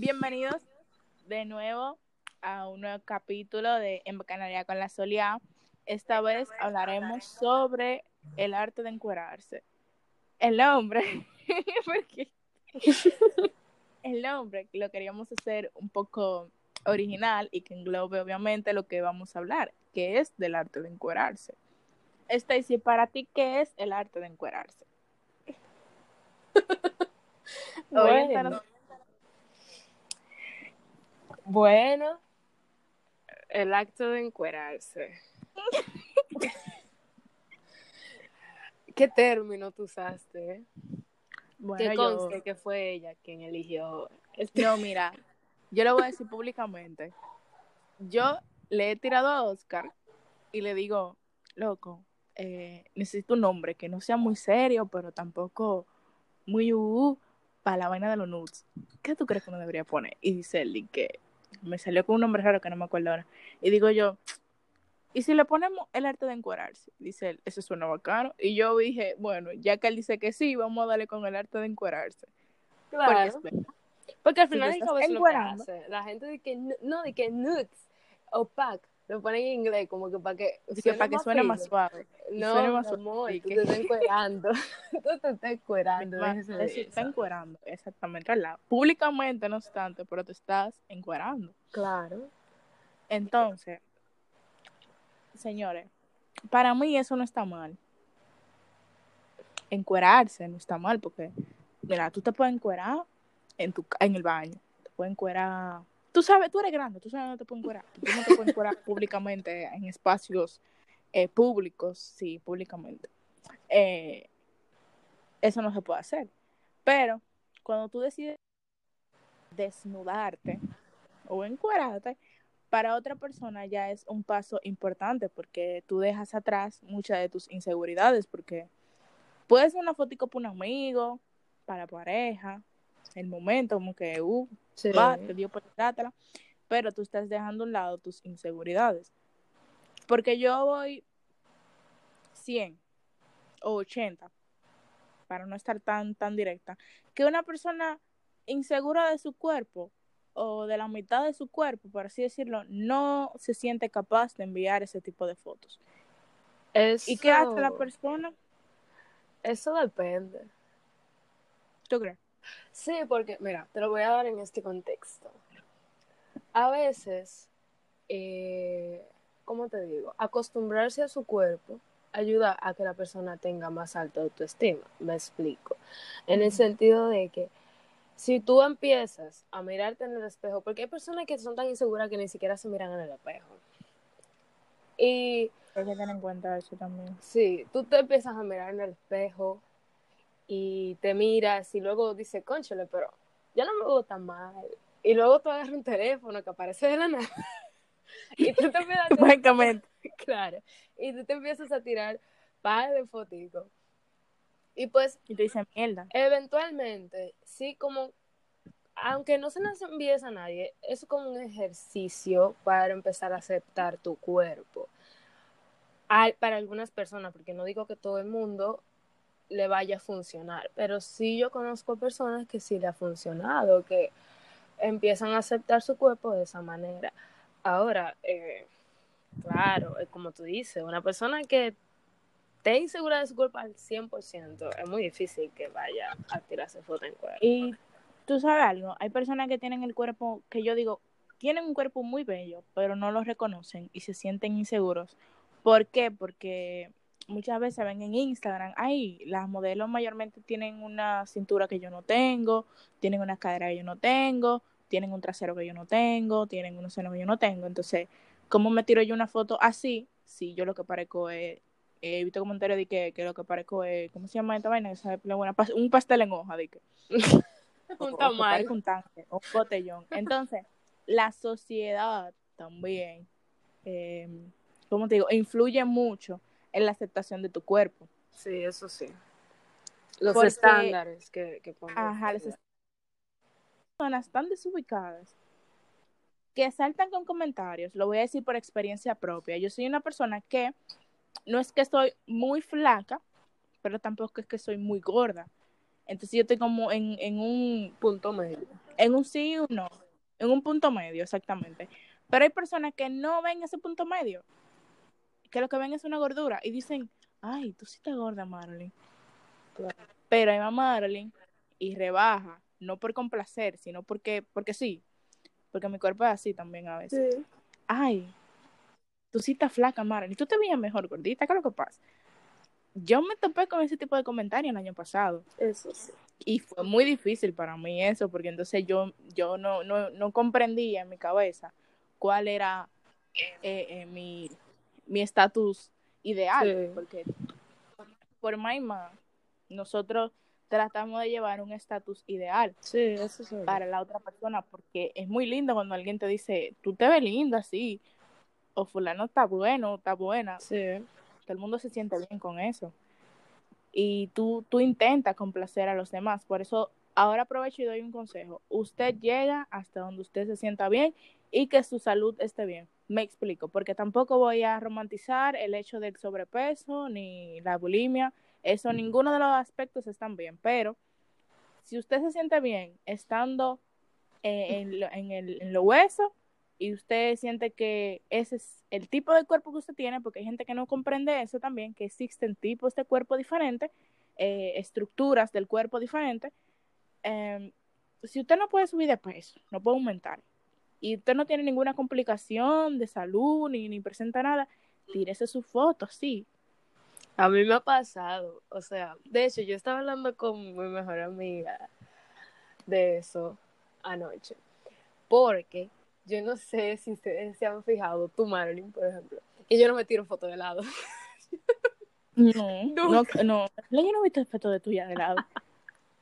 Bienvenidos de nuevo a un nuevo capítulo de En Bacanaria con la Solia. Esta vez hablaremos sobre el arte de encuerarse. El nombre, porque el nombre lo queríamos hacer un poco original y que englobe obviamente lo que vamos a hablar, que es del arte de encuerarse. Stacy, para ti, ¿qué es el arte de encuerarse? Bueno. Bueno, el acto de encuerarse. ¿Qué término tú usaste? eh? Bueno, que yo- conste que fue ella quien eligió este. No, mira, yo lo voy a decir públicamente. Yo le he tirado a Oscar y le digo, loco, eh, necesito un nombre que no sea muy serio, pero tampoco muy uh, para la vaina de los nudes. ¿Qué tú crees que uno debería poner? Y dice él y que me salió con un nombre raro que no me acuerdo ahora. Y digo yo, ¿y si le ponemos el arte de encuerarse? Dice él, eso suena bacano. Y yo dije, bueno, ya que él dice que sí, vamos a darle con el arte de encuerarse. Claro. Porque al Si final cabo es lo que encuerando. hace. La gente de que no, de que nudes, opaque, lo ponen en inglés como que para que que para que suene más suave. No, suene más amor, tú que- te estás encuerando. tú te estás encuerando. Eso, está encuerando, exactamente, ¿verdad? Públicamente, no obstante, pero te estás encuerando. Claro. Entonces, señores, para mí eso no está mal. Encuerarse no está mal porque, mira, tú te puedes encuerar en, tu, en el baño, te puedes encuerar, tú sabes, tú eres grande, tú sabes dónde te puedes encuerar, tú no te puedes encuerar públicamente en espacios eh, públicos, sí, públicamente. Eh, eso no se puede hacer. Pero cuando tú decides desnudarte o encuerarte, para otra persona ya es un paso importante porque tú dejas atrás muchas de tus inseguridades porque puede ser una fotico para un amigo, para pareja, el momento como que, uh, Sí. va, te dio por pero tú estás dejando a un lado tus inseguridades. Porque yo voy 100 o 80, para no estar tan, tan directa, que una persona insegura de su cuerpo o de la mitad de su cuerpo, por así decirlo, no se siente capaz de enviar ese tipo de fotos. ¿Y qué hace la Eso- persona? Eso depende. ¿Tú crees? Sí, porque, mira, te lo voy a dar en este contexto. A veces, eh, ¿cómo te digo? Acostumbrarse a su cuerpo ayuda a que la persona tenga más alta autoestima. Me explico. En el sentido de que si tú empiezas a mirarte en el espejo, porque hay personas que son tan inseguras que ni siquiera se miran en el espejo. Y Hay que tener en cuenta eso también. Sí, tú te empiezas a mirar en el espejo y te miras y luego dices, conchale, pero ya no me veo tan mal. Y luego tú agarras un teléfono que aparece de la nada y tú te empiezas a claro, y tú te empiezas a tirar par de fotitos. Y pues Y te dicen mierda. eventualmente, sí, como, aunque no se las envíes a nadie, es como un ejercicio para empezar a aceptar tu cuerpo. Hay- para algunas personas, porque no digo que todo el mundo le vaya a funcionar, pero sí yo conozco personas que sí le ha funcionado, que empiezan a aceptar su cuerpo de esa manera. Ahora, eh, claro, es como tú dices, una persona que esté insegura de su cuerpo al 100%, es muy difícil que vaya a tirarse foto en cuerpo. Y tú sabes algo, hay personas que tienen el cuerpo, que yo digo, tienen un cuerpo muy bello, pero no lo reconocen y se sienten inseguros. ¿Por qué? Porque muchas veces ven en Instagram, ay, las modelos mayormente tienen una cintura que yo no tengo, tienen una cadera que yo no tengo, tienen un trasero que yo no tengo, tienen unos senos que yo no tengo. Entonces, ¿cómo me tiro yo una foto así? Si yo lo que parezco es, he visto comentarios de que, que lo que parezco es, ¿cómo se llama esta vaina? Buena, un pastel en hoja, de que Un tamal. un tanque, un botellón. Entonces, la sociedad también, eh, ¿cómo te digo? Influye mucho en la aceptación de tu cuerpo. Sí, eso sí. Los Porque- estándares que, que ponen. Ajá, las personas tan desubicadas que saltan con comentarios, lo voy a decir por experiencia propia. Yo soy una persona que no es que soy muy flaca, pero tampoco es que soy muy gorda. Entonces yo estoy como en, en un punto medio. En un sí y un no. En un punto medio, exactamente. Pero hay personas que no ven ese punto medio. Que lo que ven es una gordura. Y dicen, ay, tú sí estás gorda, Marilyn. Pero ahí va Marilyn y rebaja. No por complacer, sino porque, porque sí. Porque mi cuerpo es así también a veces. Sí. Ay, tú sí estás flaca, Marilyn. Tú te veías mejor, gordita. ¿Qué es lo que pasa? Yo me topé con ese tipo de comentarios el año pasado. Eso sí. Y fue muy difícil para mí eso, porque entonces yo, yo no, no, no comprendía en mi cabeza cuál era eh, eh, mi mi estatus ideal. Sí. Porque por más, nosotros tratamos de llevar un estatus ideal Sí, eso sí. para la otra persona, porque es muy lindo cuando alguien te dice, tú te ves linda, sí, o fulano está bueno, está buena, Sí. todo el mundo se siente bien con eso. Y tú, tú intentas complacer a los demás. Por eso ahora aprovecho y doy un consejo. Usted llega hasta donde usted se sienta bien y que su salud esté bien. Me explico, porque tampoco voy a romantizar el hecho del sobrepeso ni la bulimia. Eso, ninguno de los aspectos están bien. Pero si usted se siente bien estando eh, en, lo, en, el, en lo hueso y usted siente que ese es el tipo de cuerpo que usted tiene, porque hay gente que no comprende eso también, que existen tipos de cuerpo diferentes, eh, estructuras del cuerpo diferentes. Eh, si usted no puede subir de peso, no puede aumentar, y usted no tiene ninguna complicación de salud ni, ni presenta nada, tírese su foto, sí. A mí me ha pasado, o sea, de hecho, yo estaba hablando con mi mejor amiga de eso anoche, porque yo no sé si ustedes se han fijado, tú, Marilyn, por ejemplo, y yo no me tiro foto de lado. No, no, no, yo no he visto foto de tuya de lado.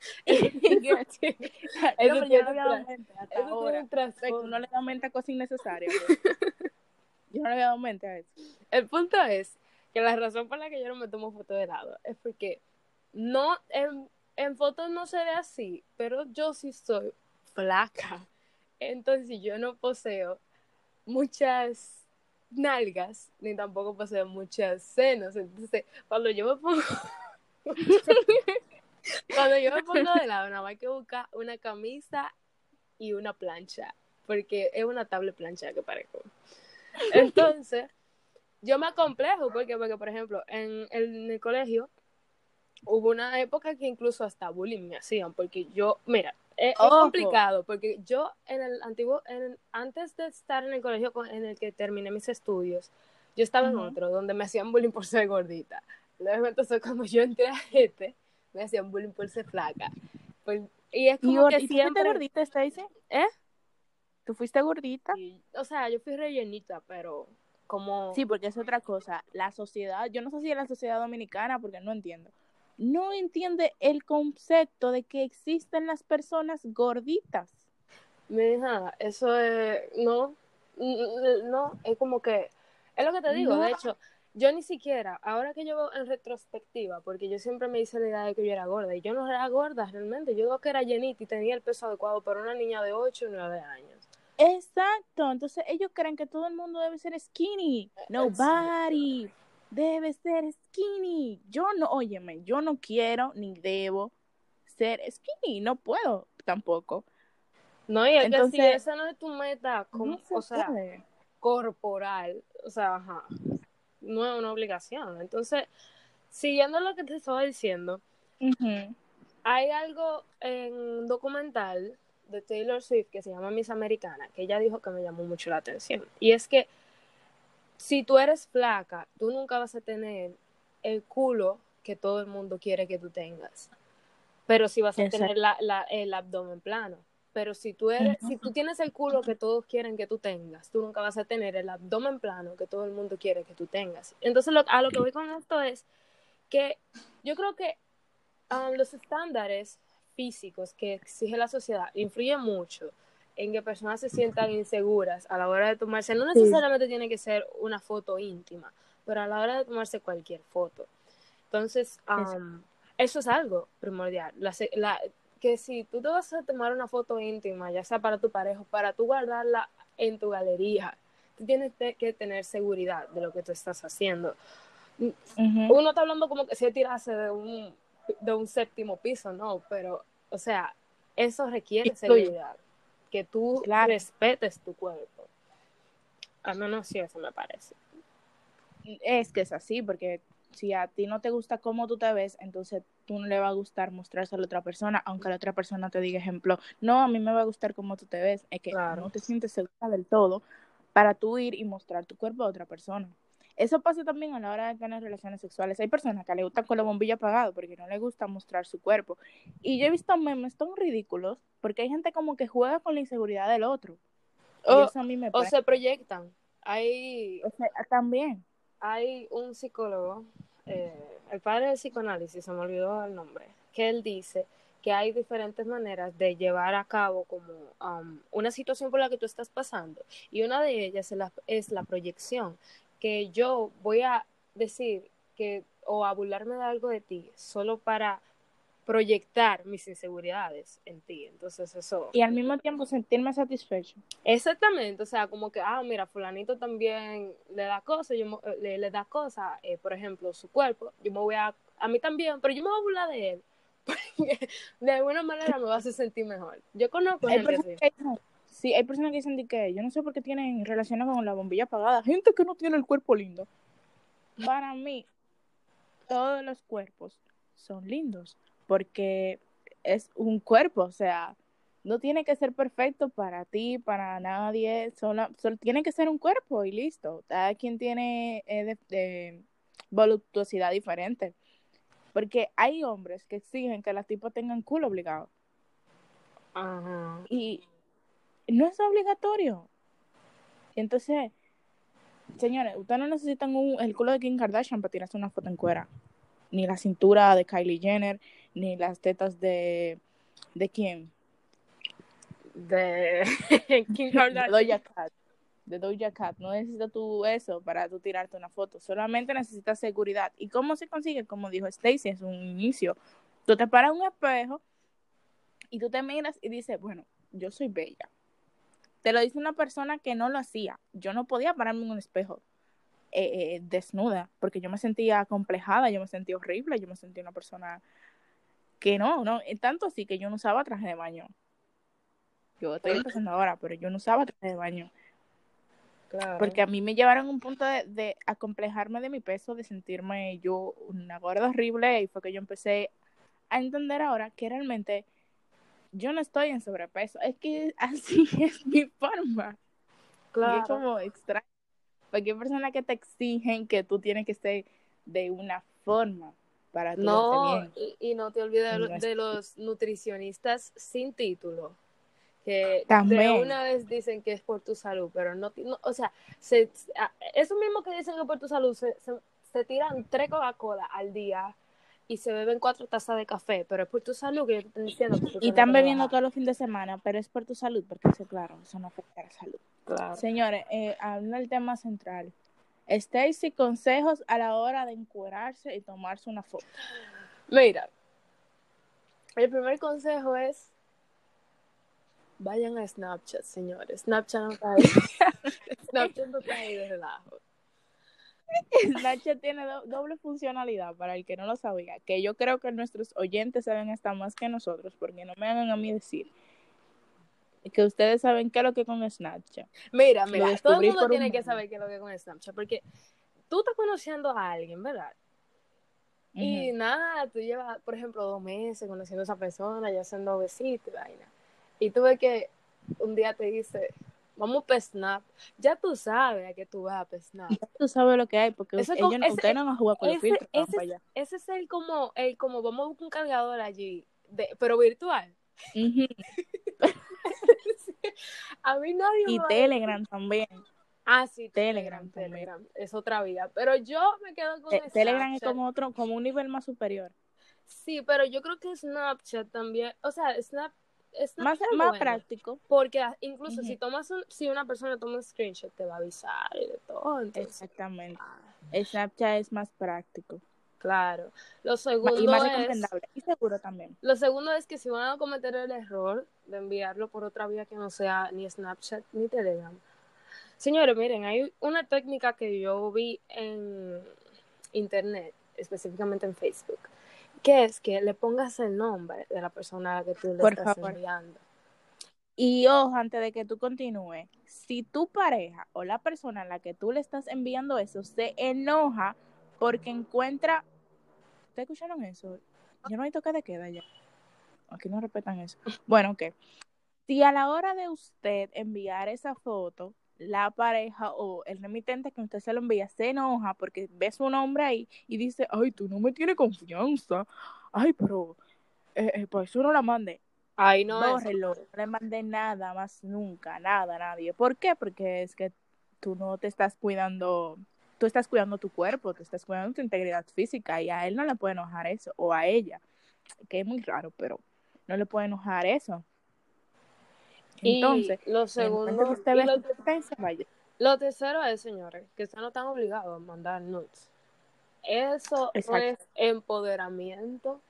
Eso No, yo no le un dado mente hasta eso ahora. uno le da mente a cosas innecesarias. Yo no le había dado mente a eso. El punto es que la razón por la que yo no me tomo foto de lado es porque no en, en fotos no se ve así, pero yo sí soy flaca. Entonces yo no poseo muchas nalgas, ni tampoco poseo muchas senos. Entonces, cuando yo me pongo cuando yo me pongo de lado, nada más hay que buscar una camisa y una plancha, porque es una tabla plancha que parezco. Entonces, yo me acomplejo porque, porque por ejemplo, en el, en el colegio hubo una época que incluso hasta bullying me hacían, porque yo, mira, es, complicado, porque yo en el antiguo, en antes de estar en el colegio con- en el que terminé mis estudios, yo estaba en otro donde me hacían bullying por ser gordita. Luego entonces cuando yo entré a este, me hacían bullying por ser flaca. Por- y es ¿Y, como gor- que ¿y tú fuiste siempre... gordita, Stacy? ¿Eh? ¿Tú fuiste gordita? Sí, o sea, yo fui rellenita, pero como... Sí, porque es otra cosa. La sociedad, yo no sé si es la sociedad dominicana, porque no entiendo. No entiende el concepto de que existen las personas gorditas. Mija, eso es, no, no, es como que, es lo que te digo, No. de hecho, yo ni siquiera, ahora que yo veo en retrospectiva, porque yo siempre me hice la idea de que yo era gorda, y yo no era gorda realmente, yo digo que era llenita y tenía el peso adecuado para una niña de 8 o 9 años. Exacto. Entonces ellos creen que todo el mundo debe ser skinny. Nobody debe ser skinny. Yo no, óyeme, yo no quiero ni debo ser skinny. No puedo tampoco. No, y es que si Entonces- esa no es tu meta, como, No se o sea, corporal, o sea, ajá, no es una obligación. Entonces, siguiendo lo que te estaba diciendo. Hay algo en un documental de Taylor Swift que se llama Miss Americana, que ella dijo que me llamó mucho la atención. Y es que si tú eres flaca, tú nunca vas a tener el culo que todo el mundo quiere que tú tengas. Pero sí vas a Exacto. tener la, la- el abdomen plano. Pero si tú eres, si tú tienes el culo que todos quieren que tú tengas, tú nunca vas a tener el abdomen plano que todo el mundo quiere que tú tengas. Entonces, lo- a lo que voy con esto es que yo creo que um, los estándares físicos que exige la sociedad influyen mucho en que personas se sientan inseguras a la hora de tomarse, no Sí. necesariamente tiene que ser una foto íntima, pero a la hora de tomarse cualquier foto. Entonces, um, eso es algo primordial. La, se- la- que si tú te vas a tomar una foto íntima, ya sea para tu pareja para tú guardarla en tu galería, tú tienes que tener seguridad de lo que tú estás haciendo uno está hablando como que si tirase de un, de un séptimo piso, no, pero, o sea, eso requiere seguridad. que tú Claro. respetes tu cuerpo. Al menos sí, eso me parece. Es que es así, porque si a ti no te gusta cómo tú te ves, entonces tú no le va a gustar mostrárselo a la otra persona, aunque la otra persona te diga, ejemplo, no, a mí me va a gustar cómo tú te ves, es que Claro. no te sientes segura del todo para tú ir y mostrar tu cuerpo a otra persona. Eso pasa también a la hora de tener relaciones sexuales. Hay personas que le gustan con la bombilla apagada porque no les gusta mostrar su cuerpo. Y yo he visto memes tan ridículos porque hay gente como que juega con la inseguridad del otro. Y O, eso a mí me o parece. se proyectan. Hay, o sea, también. Hay un psicólogo, eh, el padre del psicoanálisis, se me olvidó el nombre, que él dice que hay diferentes maneras de llevar a cabo como um, una situación por la que tú estás pasando y una de ellas es la, proyección, que yo voy a decir que o a burlarme de algo de ti solo para proyectar mis inseguridades en ti. Entonces eso... Y al mismo tiempo sentirme satisfecho. Exactamente, o sea, como que, ah, mira, fulanito también le da cosas, yo me- le, le da cosas, eh, por ejemplo, su cuerpo, yo me voy a, a mí también, pero yo me voy a burlar de él, porque de alguna manera me va a hacer sentir mejor. Yo conozco Hay gente personas así. que dicen, sí, hay personas que dicen que yo no sé por qué tienen relaciones con la bombilla apagada. Gente que no tiene el cuerpo lindo. Para mí, todos los cuerpos son lindos porque es un cuerpo, o sea, no tiene que ser perfecto para ti, para nadie, solo, solo tiene que ser un cuerpo y listo. Cada quien tiene eh, de, de voluptuosidad diferente. Porque hay hombres que exigen que las tipas tengan culo obligado. Ajá. Y no es obligatorio. Entonces, señores, ustedes no necesitan un, el culo de Kim Kardashian para tirarse una foto en cuera. Ni la cintura de Kylie Jenner, ni las tetas de... ¿De quién? De Kim De Kardashian. Doja Cat. De Doja Cat. No necesitas tú eso para tú tirarte una foto. Solamente necesitas seguridad. ¿Y cómo se consigue? Como dijo Stacy en su inicio. Tú te paras en un espejo y tú te miras y dices, bueno, yo soy bella. Te lo dice una persona que no lo hacía. Yo no podía pararme en un espejo eh, eh, desnuda porque yo me sentía complejada, yo me sentía horrible, yo me sentía una persona que no, no, eh, tanto así que yo no usaba traje de baño. Yo estoy empezando ahora, pero yo no usaba traje de baño. Claro. Porque a mí me llevaron a un punto de, de acomplejarme de mi peso, de sentirme yo una gorda horrible, y fue que yo empecé a entender ahora que realmente yo no estoy en sobrepeso, es que así es mi forma. Y claro. es como extraño. Hay personas que te exigen que tú tienes que ser de una forma para No, y, y no te olvides de, lo- los nutricionistas sin título, que de También. una vez dicen que es por tu salud, pero no, no, o sea, se, a- eso mismo que dicen que es por tu salud, se, se, se tiran tres Coca-Cola al día y se beben cuatro tazas de café, pero es por tu salud que yo te estoy diciendo. que Y están bebiendo todos los fines de semana, pero es por tu salud, porque eso, claro, eso no afecta a la salud. Claro. Señores, eh, hablando del tema central, Stacy, consejos a la hora de encuerarse y tomarse una foto. Mira, el primer consejo es vayan a Snapchat, señores. Snapchat no está ahí. Snapchat no está ahí de relajo. Snapchat tiene do- doble funcionalidad para el que no lo sabía, que yo creo que nuestros oyentes saben hasta más que nosotros, porque no me hagan a mí decir que ustedes saben qué es lo que con Snapchat. Mira, mira, todo el mundo un tiene que saber qué es lo que es con Snapchat, porque tú estás conociendo a alguien, ¿verdad? Y nada, tú llevas, por ejemplo, dos meses conociendo a esa persona, ya haciendo besitos y vaina. Y tú ves que un día te dice, vamos para Snap. Ya tú sabes a qué tú vas para Snap. Ya tú sabes lo que hay, porque Eso es ellos ese- ustedes no van a jugar con los ese- filtros, van ese allá. Ese es el como, el como vamos a buscar un cargador allí, de, pero virtual. Ujú. A mí nadie Y me Telegram también. Ah, sí, Telegram Telegram. Es otra vida. Pero yo me quedo con Te- Telegram es como otro, como un nivel más superior. Sí, pero yo creo que Snapchat también, o sea, Snap, Snapchat Más, es más bueno, práctico. Porque incluso si tomas un, si una persona toma un screenshot te va a avisar y de todo. Entonces, Exactamente. ah, Snapchat es más práctico. Claro. Lo segundo Y más es, recomendable. Y seguro también. lo segundo es que si van a cometer el error de enviarlo por otra vía que no sea ni Snapchat ni Telegram. Señores, miren, hay una técnica que yo vi en internet, específicamente en Facebook, que es que le pongas el nombre de la persona a la que tú le Por estás favor. enviando. Y ojo, antes de que tú continúes, si tu pareja o la persona a la que tú le estás enviando eso se enoja porque encuentra... ¿Ustedes escucharon eso? Yo no hay toque de queda ya. Aquí no respetan eso. Bueno, ok. Si a la hora de usted enviar esa foto, la pareja o el remitente que usted se lo envía se enoja porque ve su nombre ahí y dice, ay, tú no me tienes confianza. Ay, pero eh, eh, eso no la mande. Ay, no. Bórrelo, no le mandé nada más nunca, nada, nadie. ¿Por qué? Porque es que tú no te estás cuidando, tú estás cuidando tu cuerpo, tú estás cuidando tu integridad física y a él no le puede enojar eso, o a ella, que es muy raro, pero no le puede enojar eso. Entonces, lo segundo, usted ve lo, vaya. lo tercero es, señores, que ustedes no están obligados a mandar nudes. Eso no es empoderamiento,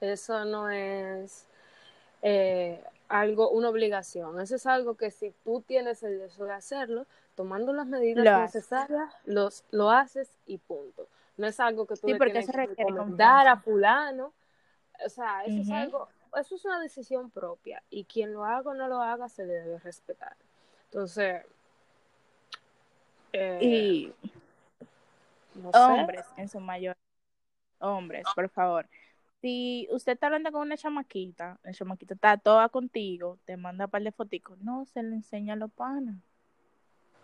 eso no es eh, algo, una obligación. Eso es algo que si tú tienes el deseo de hacerlo, tomando las medidas necesarias, los, lo haces y punto. No es algo que tú le tienes que dar a fulano. O sea, eso es algo, eso es una decisión propia y quien lo haga o no lo haga se le debe respetar. Entonces, eh, y hombres en su mayor hombres, por favor. Si usted está hablando con una chamaquita, la chamaquita está toda contigo, te manda un par de fotos, no se le enseña a los panas.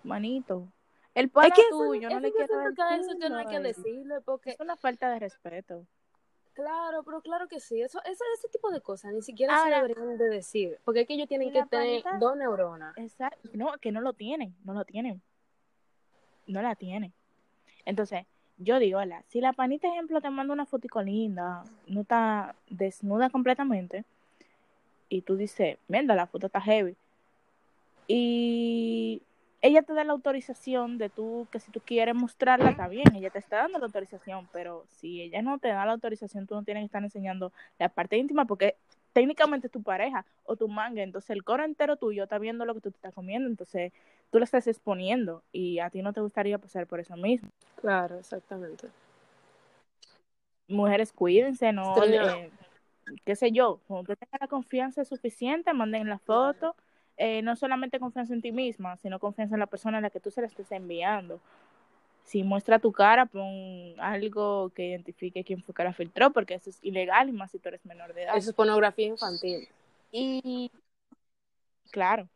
Manito. El pana tuyo, no le quiero eso que no hay que decirle porque es una falta de respeto. Claro, pero claro que sí. Eso, eso ese tipo de cosas ni siquiera se deberían de decir. Porque es que ellos tienen que tener dos neuronas. Exacto. No, que no lo tienen. No lo tienen. No la tienen. Entonces, yo digo, hola, si la panita, ejemplo, te manda una fotico linda, no está desnuda completamente, y tú dices, menda, la foto está heavy. Y ella te da la autorización de tú, que si tú quieres mostrarla, está bien, ella te está dando la autorización, pero si ella no te da la autorización, tú no tienes que estar enseñando la parte íntima porque técnicamente es tu pareja o tu manga, entonces el coro entero tuyo está viendo lo que tú te estás comiendo, entonces tú lo estás exponiendo y a ti no te gustaría pasar por eso mismo. Claro, exactamente. Mujeres, cuídense, no, eh, qué sé yo, cuando tengan la confianza suficiente, manden la foto. Eh, no solamente confianza en ti misma, sino confianza en la persona a la que tú se la estés enviando. Si muestra tu cara, pon algo que identifique quién fue que la filtró, porque eso es ilegal y más si tú eres menor de edad. Eso es pornografía infantil. Y claro,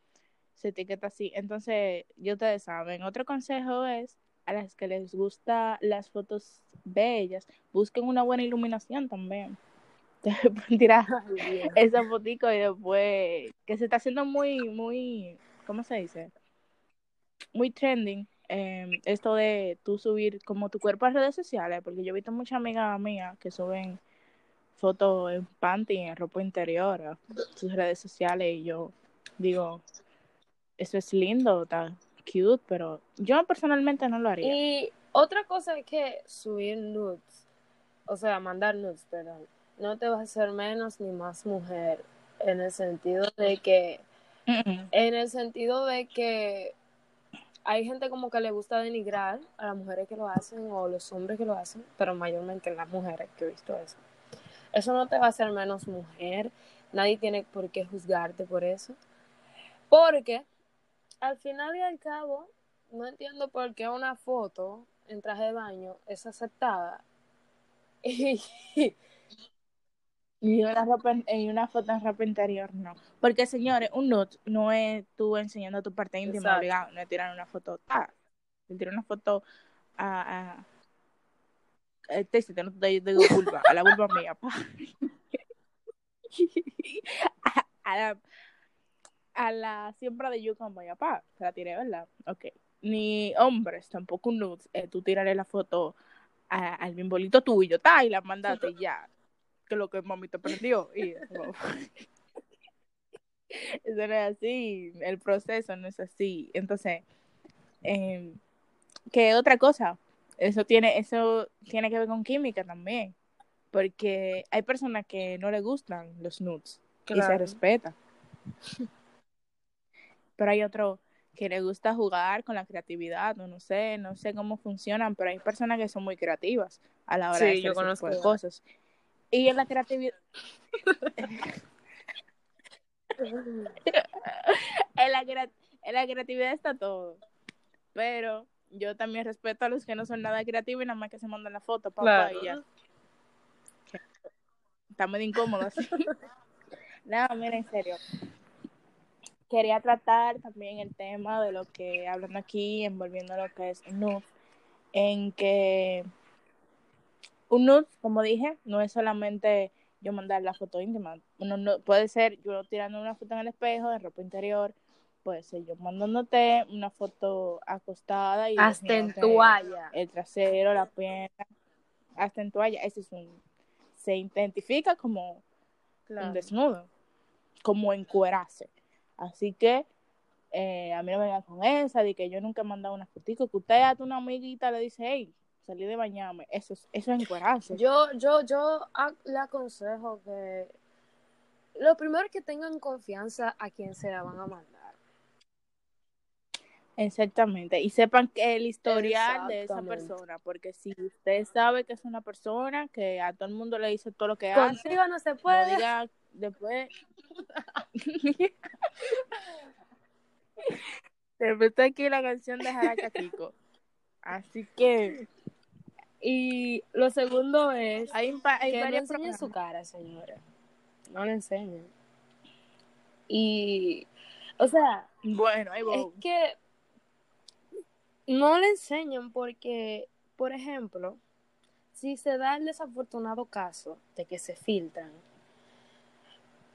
se etiqueta así. Entonces, ya ustedes saben, otro consejo es a las que les gusta las fotos bellas, busquen una buena iluminación también. tirar esa fotico y después que se está haciendo muy, muy, ¿cómo se dice? Muy trending em, esto de tú subir como tu cuerpo a redes sociales, porque yo he visto muchas amigas mías que suben fotos en panty, en ropa interior, a sus redes sociales y yo digo, eso es lindo, está cute, pero yo personalmente no lo haría. Y otra cosa es que subir nudes, o sea, mandar nudes, perdón no te vas a hacer menos ni más mujer en el sentido de que en el sentido de que hay gente como que le gusta denigrar a las mujeres que lo hacen o los hombres que lo hacen, pero mayormente las mujeres que he visto eso. Eso no te va a hacer menos mujer, nadie tiene por qué juzgarte por eso, porque al final y al cabo no entiendo por qué una foto en traje de baño es aceptada y, y una, ropa, y una foto en ropa interior, no. Porque, señores, un nude no es tú enseñando tu parte íntima obligado, no es tirar una foto. Ah, tirar una foto a. a este, si no te digo vulva, a la vulva mía, pa. a, la, a la siembra de yuca mía, pa. Se la tiré, ¿verdad? Ok. Ni hombres, tampoco un nude. Eh, tú tiraré la foto al bimbolito tuyo, ta, y la mandaste ya que lo que mami te prendió. Y eso, no es así, el proceso no es así. Entonces, eh, ¿qué otra cosa? Eso tiene, eso tiene que ver con química también. Porque hay personas que no le gustan los nudes y se respeta. Pero hay otro que le gusta jugar con la creatividad, no, no sé, no sé cómo funcionan, pero hay personas que son muy creativas a la hora de hacer cosas. Y en la creatividad. en, la, en la creatividad está todo. Pero yo también respeto a los que no son nada creativos y nada más que se mandan la foto, papá, y ya. Está muy incómodo así. no, mira, en serio. Quería tratar también el tema de lo que, hablando aquí, envolviendo lo que es nude, en que un nude, como dije, no es solamente yo mandar la foto íntima. Uno no, puede ser yo tirando una foto en el espejo de ropa interior, puede ser yo mandándote una foto acostada y hasta en toalla. El trasero, la pierna, hasta en toalla. Ese es un se identifica como un desnudo, como encuerarse. Así que eh, a mí no me vengan con esa, de que yo nunca he mandado una fotito, que usted a una amiguita le dice, hey, salí de bañarme, eso es, eso es encuerarse. Yo, yo, yo le aconsejo que lo primero es que tengan confianza a quien se la van a mandar. Exactamente, y sepan que el historial de esa persona, porque si usted sabe que es una persona que a todo el mundo le dice todo lo que hace, no se puede. No diga después. Te aquí la canción de Jaraca Así que. Y lo segundo es. Hay, hay que no enseñen su cara, señora. No le enseñen. Y. O sea. Bueno, ahí Es que no le enseñan porque, por ejemplo, si se da el desafortunado caso de que se filtran,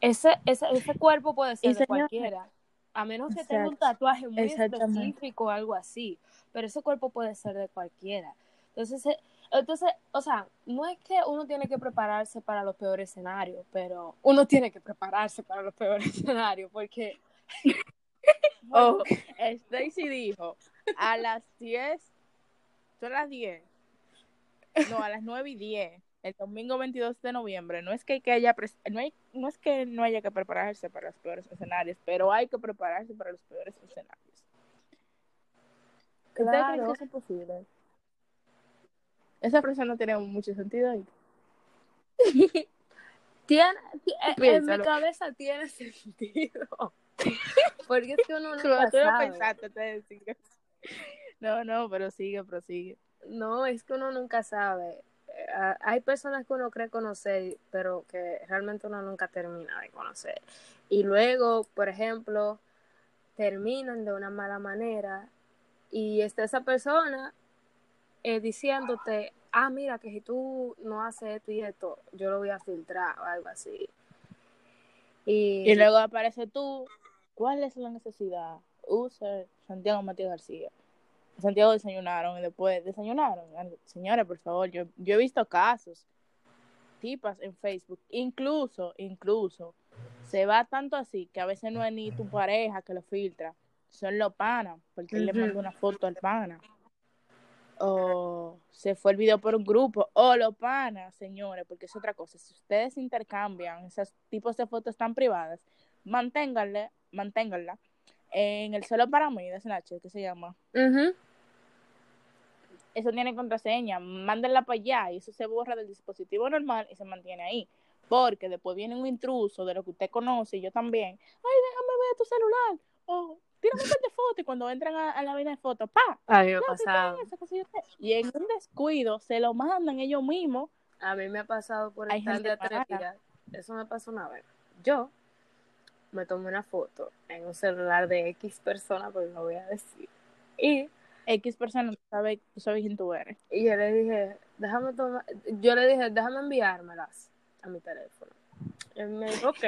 ese, ese, ese cuerpo puede ser de cualquiera, a menos que tenga un tatuaje muy específico o algo así, pero ese cuerpo puede ser de cualquiera. Entonces, entonces, o sea, no es que uno tiene que prepararse para los peores escenarios, pero uno tiene que prepararse para los peores escenarios, porque... oh, Stacy dijo, a las 10, son las 10, no, a las 9 y 10, el domingo 22 de noviembre, no es que, que haya, no, hay, no es que no haya que prepararse para los peores escenarios, pero hay que prepararse para los peores escenarios. Claro. que es posible? Esa frase no tiene mucho sentido ahí. tiene, en mi cabeza tiene sentido. Porque es que uno no sabe. pensaste, te no, no, pero sigue, prosigue. No, es que uno nunca sabe. Eh, hay personas que uno cree conocer, pero que realmente uno nunca termina de conocer. Y luego, por ejemplo, terminan de una mala manera y está esa persona eh, diciéndote, ah, mira, que si tú no haces esto y esto, yo lo voy a filtrar o algo así. Y, y luego aparece tú, ¿cuál es la necesidad? Usa Santiago Matías García. Santiago desayunaron y después desayunaron. Señores, por favor, yo, yo he visto casos, tipas en Facebook, incluso, incluso, se va tanto así que a veces no es ni tu pareja que lo filtra, son los panas, porque él le manda una foto al pana. O se fue el video por un grupo, o los panas, señores, porque es otra cosa. Si ustedes intercambian esos tipos de fotos tan privadas, manténganle, manténganla en el solo para mí de Snapchat, que se llama. Eso tiene contraseña, mándenla para allá y eso se borra del dispositivo normal y se mantiene ahí. Porque después viene un intruso de lo que usted conoce y yo también. Ay, déjame ver tu celular. O tírame un de foto y cuando entran a, la vaina de fotos, ¡pa! A mí me ha pasado. Y en un descuido se lo mandan ellos mismos. A mí me ha pasado por estar de Eso me pasó una vez. Yo me tomé una foto en un celular de X persona, porque no voy a decir. Y X persona sabe, sabes quién tú eres. Y yo le dije, déjame tomar, yo le dije, déjame enviármelas a mi teléfono. Y me dijo, ok.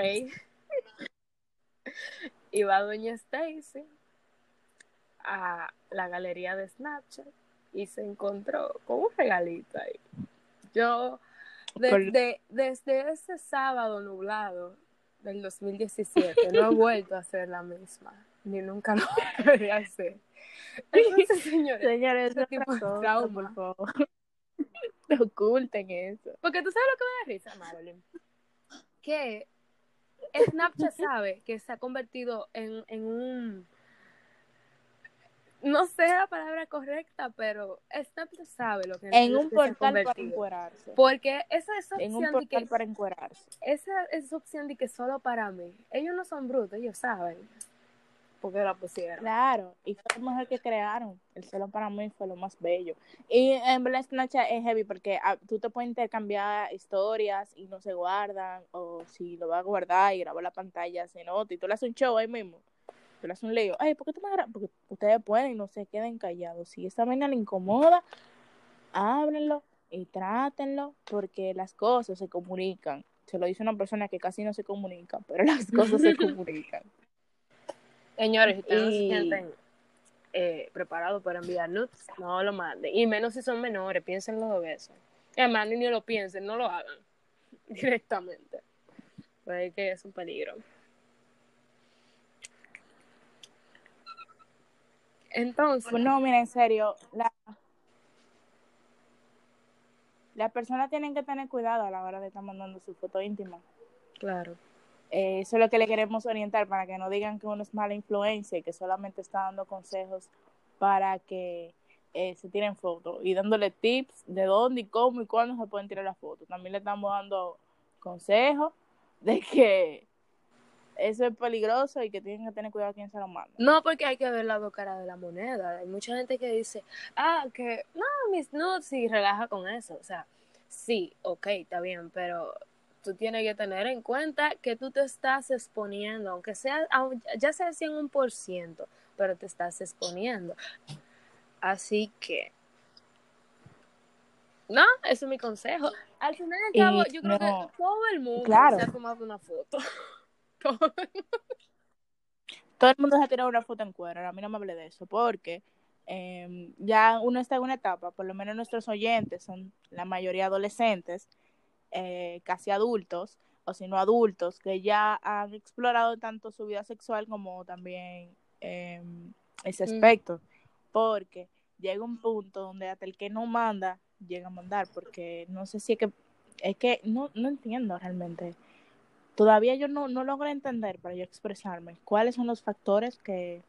y va doña Stacy a la galería de Snapchat y se encontró con un regalito ahí. Yo, desde, desde ese sábado nublado, del 2017. No he vuelto a ser la misma, ni nunca lo volveré a hacer. Entonces, señores, señores tipo de trauma. por favor. No oculten eso. Porque tú sabes lo que me da risa, Marilyn. Que Snapchat sabe que se ha convertido en, en un no sé la palabra correcta, pero Snapchat sabe lo que en un portal para encuerarse. Porque esa es opción en un portal para encuerarse. Esa es opción de que solo para mí. Ellos no son brutos, ellos saben. Porque la pusieron. Claro, y fue lo mejor que crearon. El celo para mí fue lo más bello. Y en verdad Snapchat es heavy porque ah, tú te puedes intercambiar historias y no se guardan, o si lo vas a guardar y grabar la pantalla, se nota, y tú le haces un show ahí mismo. Tú le haces un lío. Ay, ¿por qué tú me grabas? Porque ustedes pueden y no se queden callados. Si esta vaina le incomoda, háblenlo y trátenlo porque las cosas se comunican. Se lo dice una persona que casi no se comunica, pero las cosas se comunican. Señores, si ustedes no se sienten eh, preparados para enviar nudes, no lo manden. Y menos si son menores, piénsenlo dos veces. Además, ni lo piensen, no lo hagan directamente. Puede que es un peligro. Entonces, Pues no, mira, en serio, la, las personas tienen que tener cuidado a la hora de estar mandando su foto íntima. claro. Eh, eso es lo que le queremos orientar para que no digan que uno es mala influencia y que solamente está dando consejos para que eh, se tiren fotos y dándole tips de dónde y cómo y cuándo se pueden tirar las fotos. También le estamos dando consejos de que eso es peligroso y que tienen que tener cuidado quién se lo manda. No, porque hay que ver las dos caras de la moneda. Hay mucha gente que dice, ah, que no, mis nudes y relaja con eso. O sea, sí, ok, está bien, pero tú tienes que tener en cuenta que tú te estás exponiendo, aunque sea, ya sea 100%, pero te estás exponiendo. Así que, no, ese es mi consejo. Al final Y al cabo, yo creo no, que todo el mundo claro. se ha tomado una foto. Todo el todo el mundo se ha tirado una foto en cuero. A mí no me hable de eso, porque eh, ya uno está en una etapa, por lo menos nuestros oyentes son la mayoría adolescentes, eh, casi adultos, o si no adultos, que ya han explorado tanto su vida sexual como también eh, ese Mm. aspecto. Porque llega un punto donde hasta el que no manda llega a mandar, porque no sé si es que, es que no, no entiendo realmente. Todavía yo no, no logro entender para yo expresarme cuáles son los factores que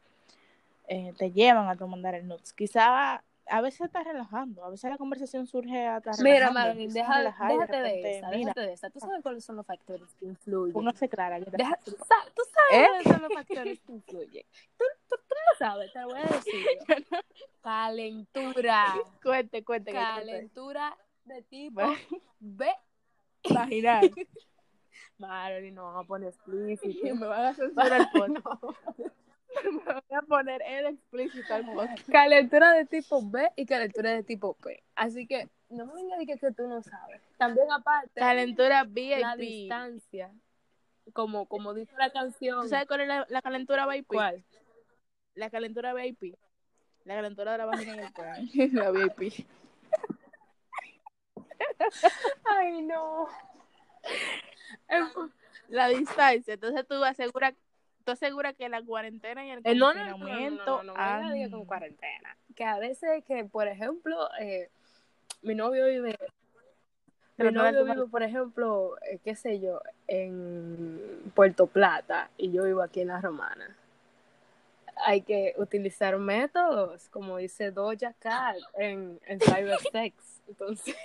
eh, te llevan a tu mandar el nudes. Quizá a veces estás relajando, a veces la conversación surge hasta Mira, relajando, a deja, relajar y déjate de repente, esa, mira, déjate de esa. ¿Tú sabes cuáles son los factores que influyen? póngase clara. que te- Deja- tú sa- tú sabes ¿Eh? cuáles son los factores que influyen. Tú, tú, tú no sabes, te lo voy a decir. yo. Calentura. Cuente, cuente. Calentura de tipo Bueno, B. Imaginar. Madeline, no vamos a poner explícito. Me van a censurar el podcast. Me voy a poner el explícito al. Calentura de tipo B y calentura de tipo P. Así que no me vengas a decir que tú no sabes. También aparte, Calentura la VIP. distancia. Como, como dice la canción. ¿Tú sabes cuál es la, la calentura VIP? ¿Cuál? La calentura VIP. La calentura de la vagina y el. La VIP. Ay, no. La distancia. Entonces tú aseguras, tú aseguras que la cuarentena y el Eh, no, no, no, no, no, confinamiento no, no, diga con cuarentena. Que a veces que, por ejemplo, eh, mi novio vive, mi novio vive, por ejemplo, eh, qué sé yo, en Puerto Plata y yo vivo aquí en La Romana. Hay que utilizar métodos, como dice Doja Cat en, en Cybersex. Entonces,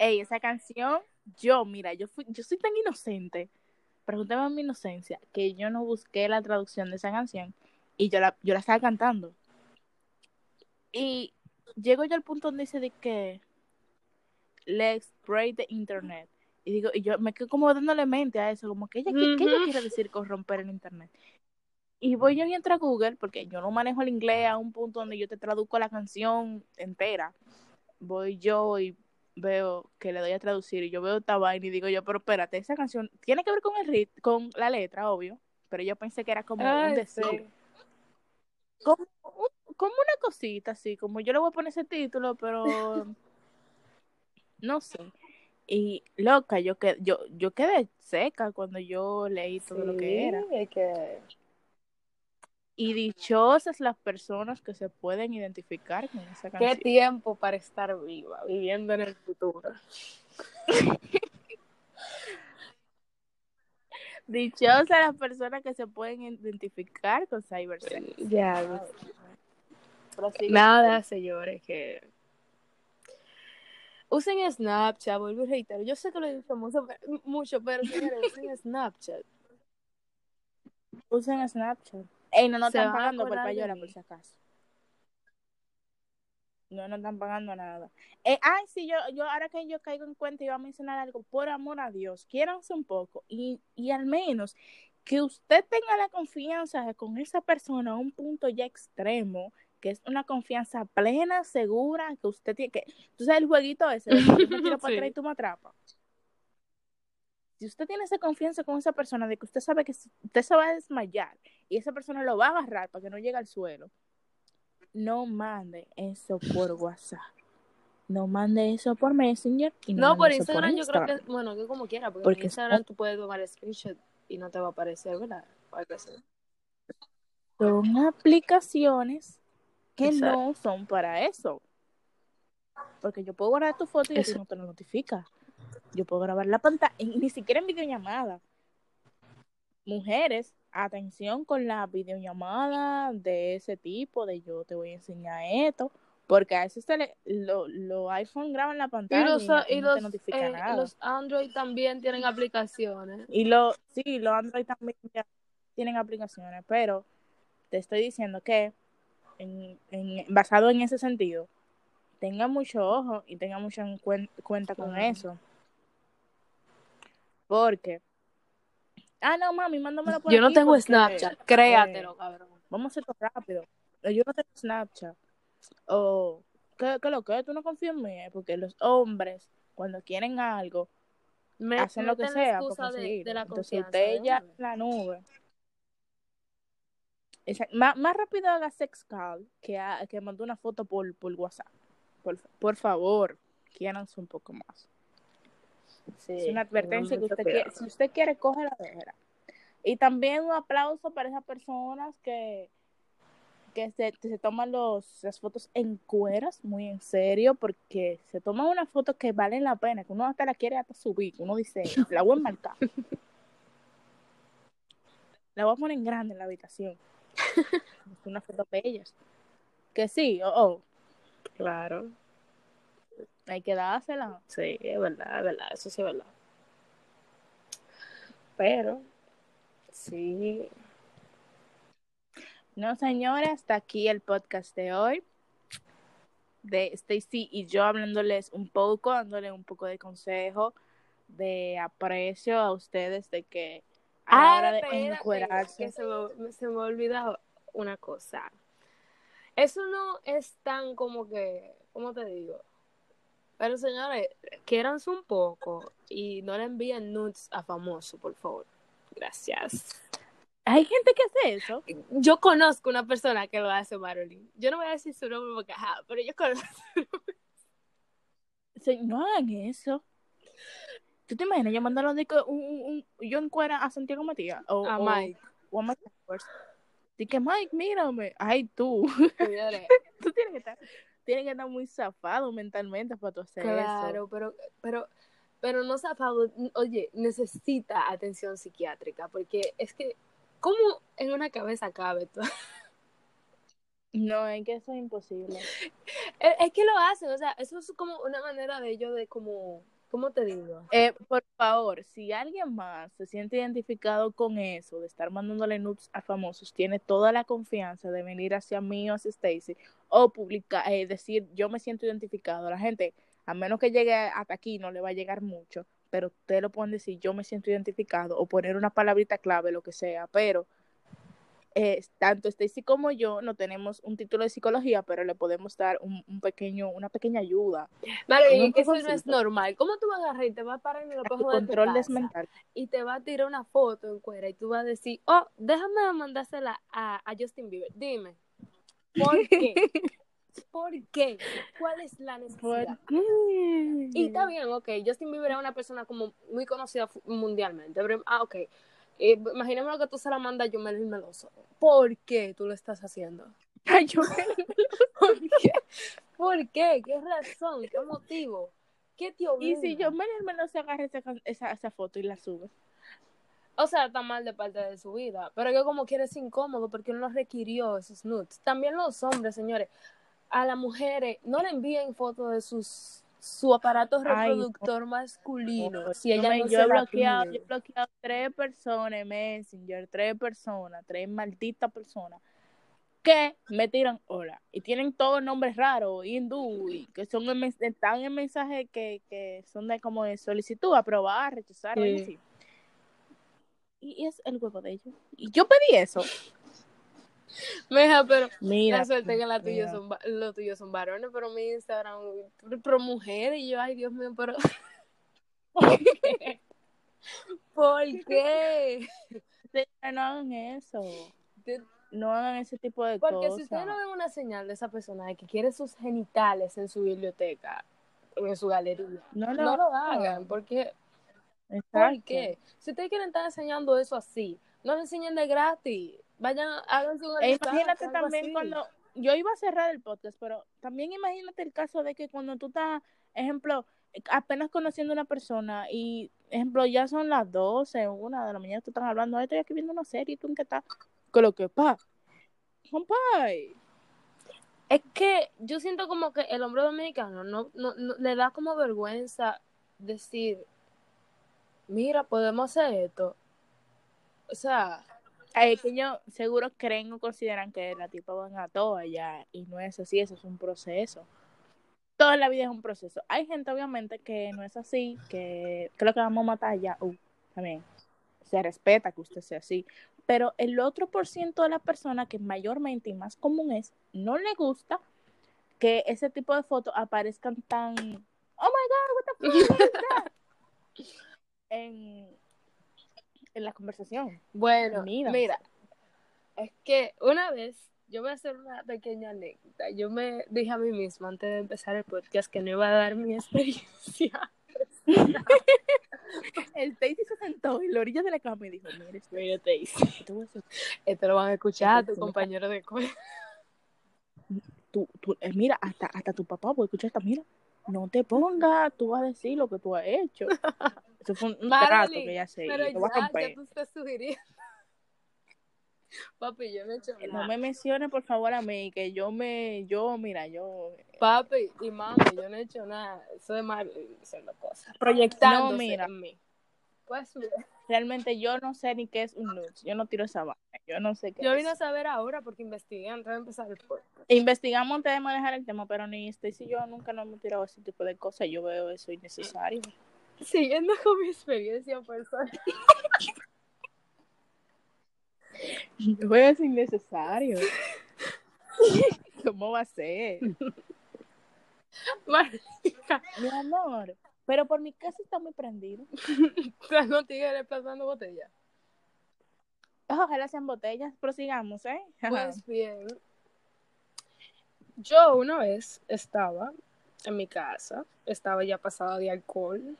Ey, esa canción, yo, mira, yo fui, yo soy tan inocente. Pregúntame mi inocencia, que yo no busqué la traducción de esa canción y yo la, yo la estaba cantando. Y llego yo al punto donde dice de que let's break the internet. Y digo, y yo me quedo como dándole mente a eso, como que ella, ¿qué, qué ella quiere decir con romper el internet? Y voy yo y entro a Google, porque yo no manejo el inglés a un punto donde yo te traduzco la canción entera. Voy yo y veo que le doy a traducir y yo veo esta vaina y digo yo, pero espérate, esa canción tiene que ver con el rit con la letra, obvio, pero yo pensé que era como un decir, sí. como, un- como una cosita así, como yo le voy a poner ese título, pero no sé. Y loca, yo quedé, yo, yo quedé seca cuando yo leí todo lo que era. Que... Y dichosas las personas que se pueden identificar con esa Qué canción. tiempo para estar viva, viviendo en el futuro. Dichosas las personas que se pueden identificar con cybersex. Ya, Prosigue. nada, señores, que usen Snapchat, vuelvo y reitero. Yo sé que lo he dicho mucho, mucho pero señores, usen Snapchat. Usen Snapchat. Ey, no nos están pagando por payola, por si acaso. No nos están pagando nada. Eh, ay, sí, yo, yo ahora que yo caigo en cuenta, iba a mencionar algo, por amor a Dios, quiéranse un poco y, y al menos que usted tenga la confianza con esa persona a un punto ya extremo, que es una confianza plena, segura, que usted tiene que... Tú sabes el jueguito ese, yo me tiro para Sí. atrás y tú me atrapas. Si usted tiene esa confianza con esa persona de que usted sabe que usted se va a desmayar y esa persona lo va a agarrar para que no llegue al suelo, no mande eso por WhatsApp. No mande eso por Messenger. Y no, por Instagram yo creo que, bueno, que como quiera, porque, Porque en Instagram tú puedes tomar screenshot y no te va a aparecer, ¿verdad? Son aplicaciones que Exacto. no son para eso. Porque yo puedo guardar tu foto y Eso. no te lo notifica. Yo puedo grabar la pantalla, y ni siquiera en videollamada. Mujeres, atención con la videollamada de ese tipo, de yo te voy a enseñar esto, porque a veces le, lo, los iPhone graban la Y pantalla y, los, ti y no te los, notifica eh, nada. los Android también tienen aplicaciones. Y lo, sí, los Android también ya tienen aplicaciones, pero te estoy diciendo que en, en- basado en ese sentido, tenga mucho ojo y tenga mucho en cuen- cuenta con eso. Porque, ah, no, mami, mándamelo por Yo no tengo porque, Snapchat, eh, créatelo, cabrón. vamos a hacerlo rápido. Yo no tengo Snapchat. O, ¿qué, qué lo que? ¿Tú no confías en mí? Eh, Porque los hombres, cuando quieren algo, Me, hacen lo que sea de, conseguirlo. de la Entonces confianza. usted de ya una en vez. la nube. Esa- más, más rápido haga sex call que, ha- que mande una foto por, por WhatsApp. Por, por favor, quiéranse un poco más. Sí, es una advertencia que usted quiere. Si usted quiere, coge la déjela. Y también un aplauso para esas personas que, que se, que se toman los, las fotos en cueras, muy en serio, porque se toman una foto que valen la pena, que uno hasta la quiere hasta subir, uno dice, la voy a marcar. La voy a poner en grande en la habitación. Es una foto bella. Que sí, oh, oh, Claro. Hay que dársela. Sí, es verdad, es verdad, eso sí es verdad. Pero, sí. No, señores, hasta aquí el podcast de hoy. De Stacy y yo hablándoles un poco, dándoles un poco de consejo, de aprecio a ustedes de que a la hora de encuerarse. que se me, se me ha olvidado una cosa. Eso no es tan como que, ¿cómo te digo? Pero señores, quiéranse un poco y no le envíen nudes a famoso, por favor. Gracias. Hay gente que hace eso. Yo conozco una persona que lo hace, Marilyn. Yo no voy a decir su nombre porque, ajá, pero yo conozco. Se- no hagan eso. ¿Tú te imaginas yo mandarlo de un, un- un- yo encuera a Santiago Matías? O, A o- Mike. o a Mike que Mike, mírame. Ay, tú. Señores, tú tienes que estar, tienes que estar muy zafado mentalmente para tú hacer eso. Claro, pero, pero, pero no zafado, oye, necesita atención psiquiátrica, porque es que, ¿cómo en una cabeza cabe todo? No, es que eso es imposible. Es, es que lo hacen, o sea, eso es como una manera de ellos de como, ¿cómo te digo? Eh, por favor, si alguien más se siente identificado con eso, de estar mandándole nudes a famosos, tiene toda la confianza de venir hacia mí o hacia Stacy o publicar, eh, decir yo me siento identificado. La gente, a menos que llegue hasta aquí, no le va a llegar mucho, pero ustedes lo pueden decir yo me siento identificado o poner una palabrita clave, lo que sea, pero eh, tanto Stacy como yo no tenemos un título de psicología, pero le podemos dar un, un pequeño, una pequeña ayuda. Vale, eso no es normal. ¿Cómo tú vas a agarrar y te vas a parar en el Tu espejo de tu control casa mental. y te va a tirar una foto en cuera y tú vas a decir, oh, déjame mandársela a, a Justin Bieber? Dime, ¿por qué? ¿Por qué? ¿Cuál es la necesidad? Y está bien, ok, Justin Bieber es una persona como muy conocida mundialmente, pero, ah, ok, eh, imaginemos que tú se la mandas a Yomel Meloso. ¿Por qué tú lo estás haciendo? Ay, yo ¿Por qué? ¿Por qué? ¿Qué razón? ¿Qué motivo? ¿Qué te Y obliga? si yo me no se agarra esa, esa, esa foto y la sube. O sea, está mal de parte de su vida, pero que como quiere es incómodo porque no requirió esos nudes. También los hombres, señores, a las mujeres no le envíen fotos de sus su aparato Ay, reproductor masculino. Si yo, ella no yo se he bloqueado, yo he bloqueado tres personas en Messenger, tres personas, tres malditas personas que me tiran hola y tienen todos nombres raros, hindú, y que son están en mensajes que, que son de como de solicitud, aprobar, rechazar, Sí. así. Y es el huevo de ellos. Y yo pedí eso. Mija, pero Mira, la suerte que la tuya mira. son, los tuyos son varones, pero mi Instagram, pero mujeres, y yo, ay Dios mío, pero ¿por qué? Ustedes no hagan eso. No hagan ese tipo de Porque cosas. si ustedes no ven una señal de esa persona de que quiere sus genitales en su biblioteca o en su galería, no, no, lo hagan, porque ¿por qué? Si ustedes quieren estar enseñando eso así, no lo enseñen de gratis, vayan, háganse un E imagínate también así. cuando yo iba a cerrar el podcast, pero también imagínate el caso de que cuando tú estás, ejemplo, apenas conociendo a una persona y, ejemplo, ya son las 12, una de la mañana, tú estás hablando, "Ay, estoy aquí viendo una serie, ¿y tú en qué estás? Con lo que, pa, compay. Es que yo siento como que el hombre dominicano no, no, no- le da como vergüenza decir, mira, podemos hacer esto. O sea, Es que ellos seguro creen o consideran que la tipa van a todo ya, y no es así, eso es un proceso. Toda la vida es un proceso. Hay gente, obviamente, que no es así, que creo que vamos a matar ya. Uh, también. Se respeta que usted sea así. Pero el otro por ciento de las personas que mayormente y más común es, no le gusta que ese tipo de fotos aparezcan tan. Oh my god, what the fuck is that? en, en la conversación. bueno, Mira. mira, es que una vez, yo voy a hacer una pequeña anécdota. Yo me dije a mí misma antes de empezar el podcast que no iba a dar mi experiencia. El Stacy se sentó en la orilla de la cama y dijo, mire, Mira, Daisy, tú, esto lo van a escuchar tu Esto- compañero de escuela. tú, tú- eh, mira, hasta, hasta tu papá puede escuchar esta, mira, no te pongas, tú vas a decir lo que tú has hecho. Eso fue un, trato que ella se Pero ya, ya tú estás sugiriendo. Papi, yo no he hecho No nada. me mencione, por favor, a mí, que yo me, yo, mira, yo... Papi y mami, yo no he hecho nada. Eso de mal diciendo cosas. Proyectándose No, mira. en mí. Pues Realmente yo no sé ni qué es un nudes, yo no tiro esa vaina, yo no sé qué yo es. vine a saber ahora porque investigué antes de empezar el podcast. Investigamos antes de manejar el tema, pero ni Stacy y yo nunca nos hemos tirado ese tipo de cosas, yo veo eso innecesario. Siguiendo con mi experiencia personal. Eso innecesario. ¿Cómo va a ser? Marica, Mi amor, pero por mi casa está muy prendido. están los tigres pasando botella. Ojalá sean botellas, prosigamos, ¿eh? Pues bien. Yo una vez estaba en mi casa, estaba ya pasada de alcohol,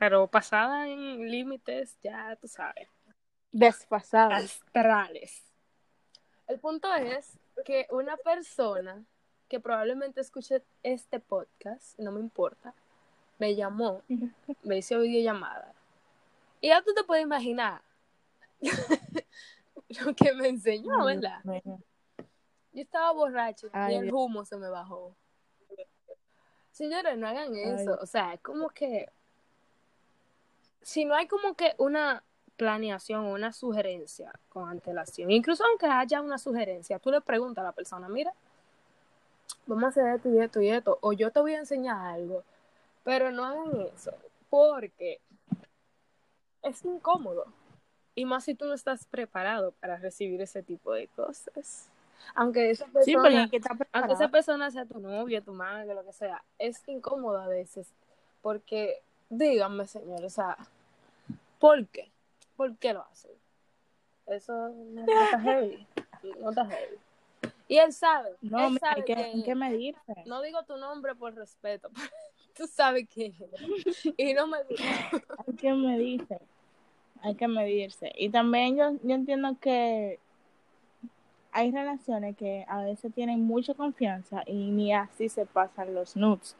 pero pasada en límites, ya tú sabes. Desfasada. astrales. El punto es que una persona que probablemente escuche este podcast, no me importa, me llamó, me hizo videollamada. Y ya tú te puedes imaginar lo que me enseñó, ¿verdad? Yo estaba borracho Ay, y el Dios. humo se me bajó. Señores, no hagan eso. O sea, es como que si no hay como que una planeación o una sugerencia con antelación, incluso aunque haya una sugerencia, tú le preguntas a la persona, mira, vamos a hacer esto y esto y esto, o yo te voy a enseñar algo, pero no hagan eso, porque es incómodo. Y más si tú no estás preparado para recibir ese tipo de cosas. Aunque esa persona, Sí, que aunque esa persona sea tu novia, tu madre, lo que sea, es incómodo a veces. Porque, díganme, señor, o sea, ¿por qué? ¿Por qué lo hacen? Eso no, está heavy. No está heavy. Y él sabe. No, él sabe hay que, hay que medirse. no digo tu nombre por respeto, pero tú sabes quién eres. Y no me gusta. Hay que medirse. Hay que medirse. Y también yo, yo entiendo que hay relaciones que a veces tienen mucha confianza y ni así se pasan los nudes.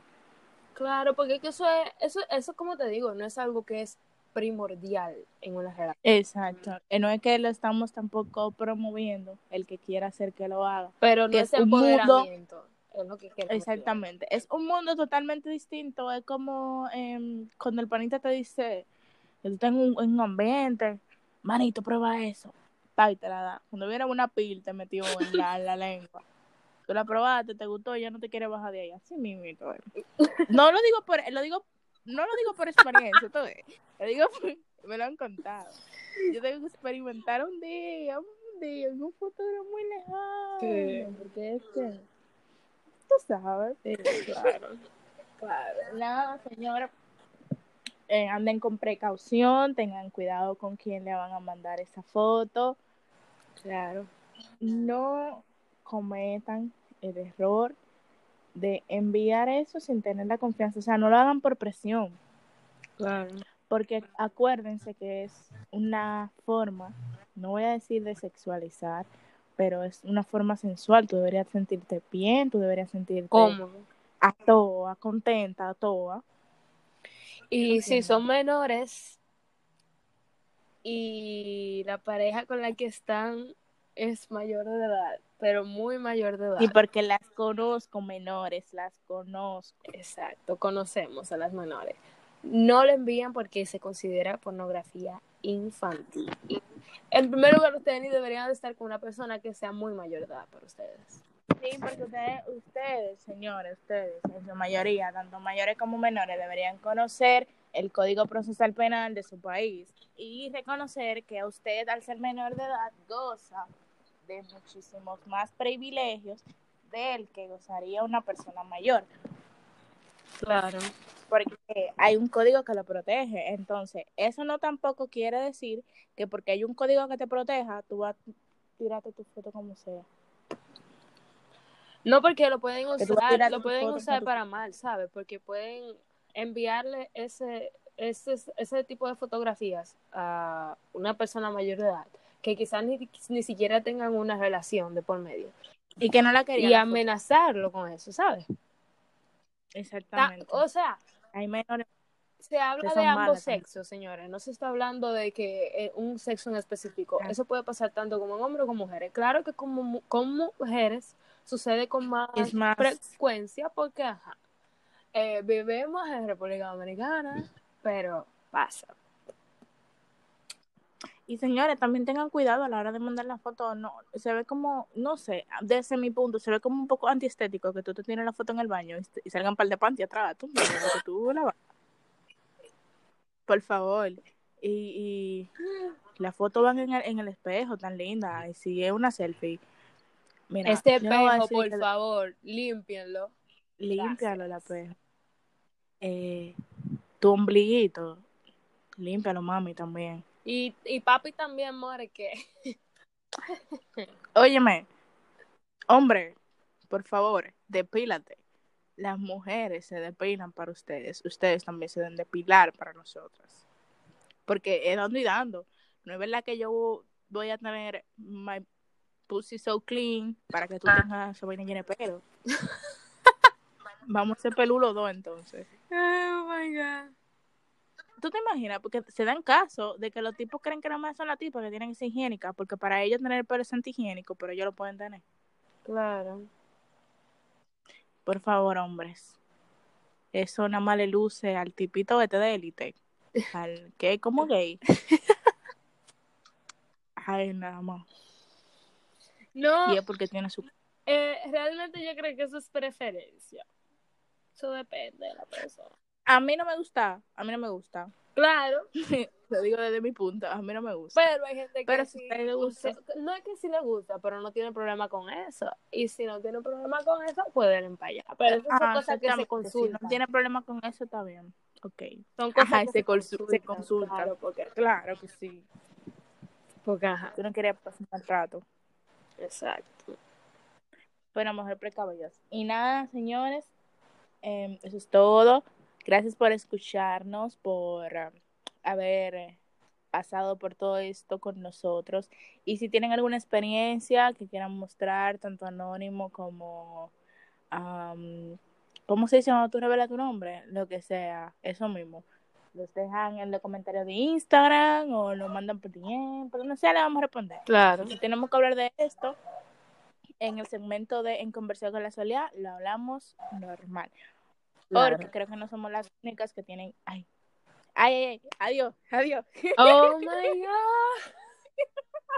Claro, porque es que eso es, eso, eso como te digo, no es algo que es primordial en una relación. Exacto. Eh, No es que lo estamos tampoco promoviendo, el que quiera hacer que lo haga. Pero no Que es es un mundo- es lo que. Exactamente. Es un mundo totalmente distinto. Es como em, cuando el panita te dice un, en un ambiente, manito, prueba eso. Pa, y te la da. Cuando viene una pil, te metió en la, en la lengua. Tú la probaste, te gustó, ya no te quiere bajar de ahí. Así mismo. No lo digo por, lo digo, no lo digo por experiencia, ¿tú ves? Lo digo por- me lo han contado. Yo tengo que experimentar un día, un día, en un futuro muy lejano. Sí. Porque es que, tú sabes. Sí, claro, claro. Nada, señora. Eh, anden con precaución, tengan cuidado con quién le van a mandar esa foto. Claro. No cometan el error de enviar eso sin tener la confianza. O sea, no lo hagan por presión. Claro. Porque acuérdense que es una forma, no voy a decir de sexualizar, pero es una forma sensual. Tú deberías sentirte bien, tú deberías sentirte Cómodo. a toa, contenta, a toa. Y si Entiendo. son menores y la pareja con la que están es mayor de edad, pero muy mayor de edad. Y porque las conozco menores, las conozco. Exacto, conocemos a las menores. No le envían porque se considera pornografía infantil. En primer lugar, ustedes ni deberían de estar con una persona que sea muy mayor de edad para ustedes. Sí, porque ustedes, ustedes, señores, ustedes, en su mayoría, tanto mayores como menores, deberían conocer el Código Procesal Penal de su país y reconocer que usted, al ser menor de edad, goza de muchísimos más privilegios del que gozaría una persona mayor, Claro. porque hay un código que lo protege. Entonces, eso no tampoco quiere decir que porque hay un código que te proteja, tú vas a tirarte tu foto como sea. No porque lo pueden usar, lo pueden usar tu- para mal, ¿sabes? Porque pueden enviarle ese, ese, ese tipo de fotografías a una persona mayor de edad que quizás ni, ni siquiera tengan una relación de por medio Y que no la quería. y amenazarlo con eso, ¿sabes? Ta- Exactamente. O sea, Hay menores. se habla de ambos malas sexos, señores. No se está hablando de que eh, un sexo en específico. Eso puede pasar tanto como en hombres como mujeres. Claro que como, mujeres sucede con más- frecuencia porque, ajá, eh, vivimos en República Dominicana, pero pasa. Y señores, también tengan cuidado a la hora de mandar la foto. No, se ve como, no sé, desde mi punto, se ve como un poco antiestético que tú te tienes la foto en el baño y, y salgan un par de panty atrás. Tú, que tú la vas. Por favor. Y, y la foto van en el, en el espejo, tan linda. Y si es una selfie. Mira, este no espejo, por favor, límpienlo. Límpialo Gracias. espejo. Eh, tu ombliguito, límpialo, mami, también. Y, y papi también muere que... Óyeme, hombre, por favor, depílate. Las mujeres se depilan para ustedes. Ustedes también se deben depilar para nosotras. Porque es dando y dando. No es verdad que yo voy a tener my pussy so clean para que tú tengas esa vaina llena de pelo. Vamos a ser peludos los dos entonces. Oh my God. ¿Tú te imaginas? Porque se dan caso de que los tipos creen que nada más son las tipas que tienen que ser higiénicas, porque para ellos tener el pelo es antihigiénico, pero ellos lo pueden tener. Claro. Por favor, hombres. Eso nada más le luce al tipito este de élite. Al que es como gay. Ay, nada más. No, Y es porque tiene su... eh, realmente yo creo que eso es preferencia. Eso depende de la persona. A mí no me gusta. A mí no me gusta. Claro, Lo digo desde mi punto. A mí no me gusta. pero hay gente que Pero sí- le gusta. no es que sí le gusta, pero no tiene problema con eso. Y si no tiene problema con eso, puede ir en para allá. Pero esas son cosas que se consultan. Si no tiene problema con eso, está bien. Ok. Son cosas Ajá, que se, consu- se consulta. Claro, porque, Claro que sí. porque ajá, Tú no querías pasar un rato. exacto. Pero mejor precavida. Y nada, señores, em, eso es todo. Gracias por escucharnos, por um, haber pasado por todo esto con nosotros. Y si tienen alguna experiencia que quieran mostrar, tanto anónimo como, am, ¿cómo se dice cuando tú revelas tu nombre? Lo que sea, eso mismo. Los dejan en los comentarios de Instagram o lo mandan por DM, pero no sé, le vamos a responder. Claro. Si tenemos que hablar de esto, en el segmento de En Conversión con la Soledad lo hablamos normal. Claro. Porque creo que no somos las únicas que tienen. Ay, ay, ay, ay, adiós, adiós. Oh my god.